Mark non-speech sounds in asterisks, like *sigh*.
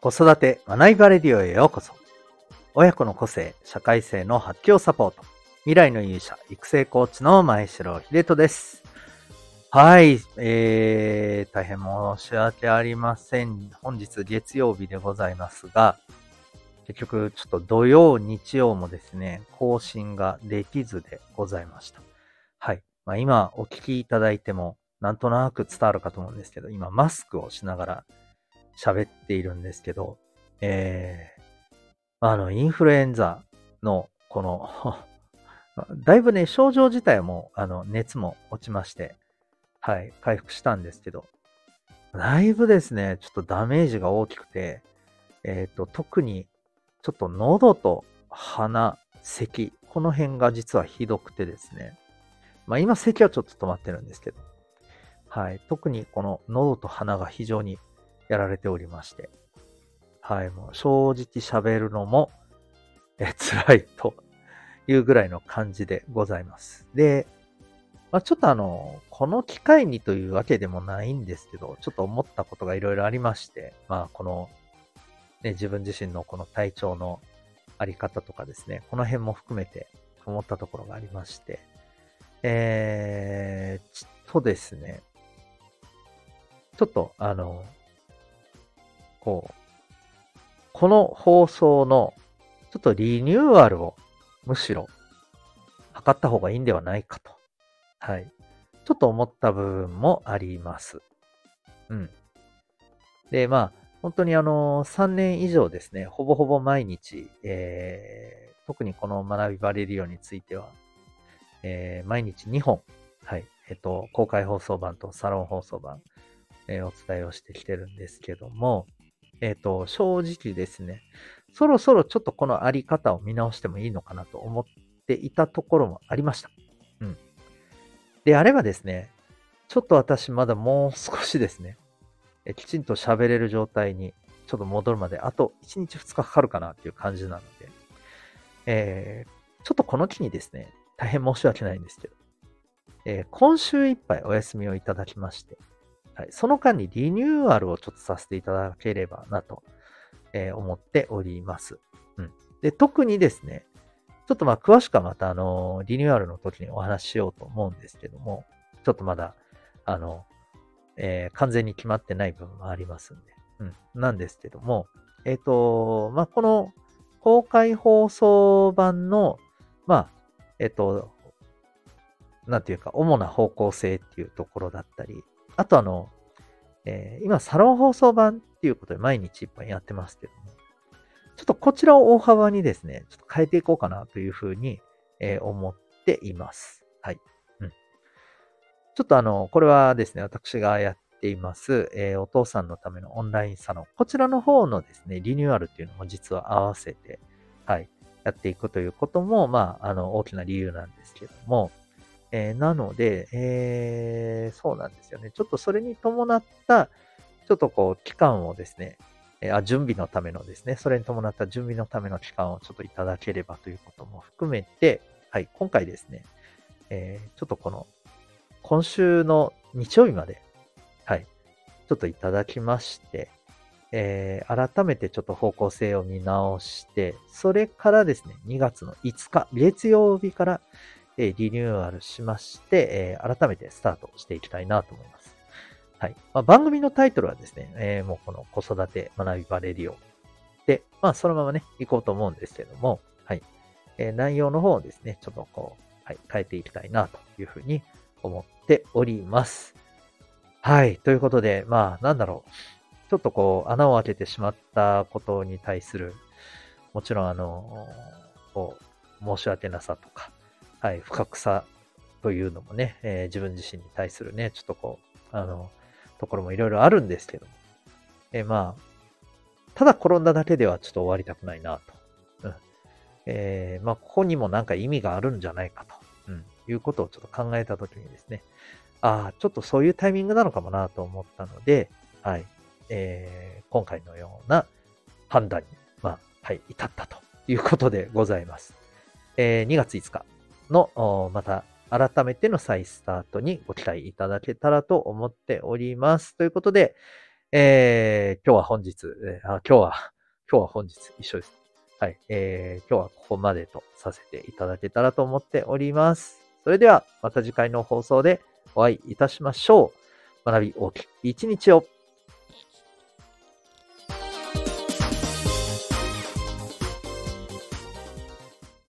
子育て学びバレディオへようこそ。親子の個性、社会性の発揮をサポート。未来の勇者、育成コーチの前城秀人です。はい、えー、大変申し訳ありません。本日月曜日でございますが、結局ちょっと土曜、日曜もですね、更新ができずでございました。はい。まあ、今お聞きいただいても、なんとなく伝わるかと思うんですけど、今マスクをしながら喋っているんですけど、えー、あの、インフルエンザの、この *laughs* だいぶね、症状自体も、あの、熱も落ちまして、はい、回復したんですけど、だいぶですね、ちょっとダメージが大きくて、えっ、ー、と、特に、ちょっと喉と鼻、咳、この辺が実はひどくてですね、まあ今咳はちょっと止まってるんですけど、はい、特にこの喉と鼻が非常にやられておりまして、はい、もう正直喋るのも、え、辛いというぐらいの感じでございます。で、まあ、ちょっとあの、この機会にというわけでもないんですけど、ちょっと思ったことがいろいろありまして、まあ、この、ね、自分自身のこの体調のあり方とかですね、この辺も含めて思ったところがありまして、えー、ちょっとですね、ちょっとあの、こう、この放送のちょっとリニューアルをむしろ測った方がいいんではないかと。はい。ちょっと思った部分もあります。うん。で、まあ、本当にあの、3年以上ですね、ほぼほぼ毎日、えー、特にこの学びバレリオについては、えー、毎日2本、はい、えっと、公開放送版とサロン放送版、えー、お伝えをしてきてるんですけども、えっ、ー、と、正直ですね、そろそろちょっとこのあり方を見直してもいいのかなと思っていたところもありました。うん。であればですね、ちょっと私まだもう少しですね、えきちんと喋れる状態にちょっと戻るまであと1日2日かかるかなっていう感じなので、えー、ちょっとこの機にですね、大変申し訳ないんですけど、えー、今週いっぱいお休みをいただきまして、はい、その間にリニューアルをちょっとさせていただければなと、えー、思っております。うん。で、特にですね、ちょっとまあ詳しくはまたあの、リニューアルの時にお話ししようと思うんですけども、ちょっとまだ、あの、えー、完全に決まってない部分もありますんで、うん。なんですけども、えっ、ー、と、まあ、この公開放送版の、まあ、えっ、と、なんていうか、主な方向性っていうところだったり、あとあの、えー、今、サロン放送版っていうことで毎日いっぱいやってますけども、ちょっとこちらを大幅にですね、ちょっと変えていこうかなというふうに、えー、思っています。はい。うん。ちょっとあの、これはですね、私がやっています、えー、お父さんのためのオンラインサロン。こちらの方のですね、リニューアルっていうのも実は合わせて、はい、やっていくということも、まあ、あの、大きな理由なんですけども、えー、なので、えー、そうなんですよね。ちょっとそれに伴った、ちょっとこう、期間をですね、えー、あ準備のためのですね、それに伴った準備のための期間をちょっといただければということも含めて、はい、今回ですね、えー、ちょっとこの、今週の日曜日まで、はい、ちょっといただきまして、えー、改めてちょっと方向性を見直して、それからですね、2月の5日、月曜日から、えリニューアルしまして、え改めてスタートしていきたいなと思います。はい。まあ、番組のタイトルはですね、えー、もうこの子育て学びバレリオで、まあそのままね、行こうと思うんですけども、はい。えー、内容の方をですね、ちょっとこう、はい、変えていきたいなというふうに思っております。はい。ということで、まあなんだろう。ちょっとこう、穴を開けてしまったことに対する、もちろんあの、こう、申し訳なさとか、はい、不覚さというのもね、えー、自分自身に対するね、ちょっとこう、あの、ところもいろいろあるんですけど、えー、まあ、ただ転んだだけではちょっと終わりたくないなと。うん。えー、まあ、ここにもなんか意味があるんじゃないかと、うん、いうことをちょっと考えたときにですね、ああ、ちょっとそういうタイミングなのかもなと思ったので、はい、えー、今回のような判断に、まあ、はい、至ったということでございます。えー、2月5日、の、また改めての再スタートにご期待いただけたらと思っております。ということで、えー、今日は本日、あ、今日は、*laughs* 今日は本日一緒です。はい。えー、今日はここまでとさせていただけたらと思っております。それでは、また次回の放送でお会いいたしましょう。学び大きい一日を。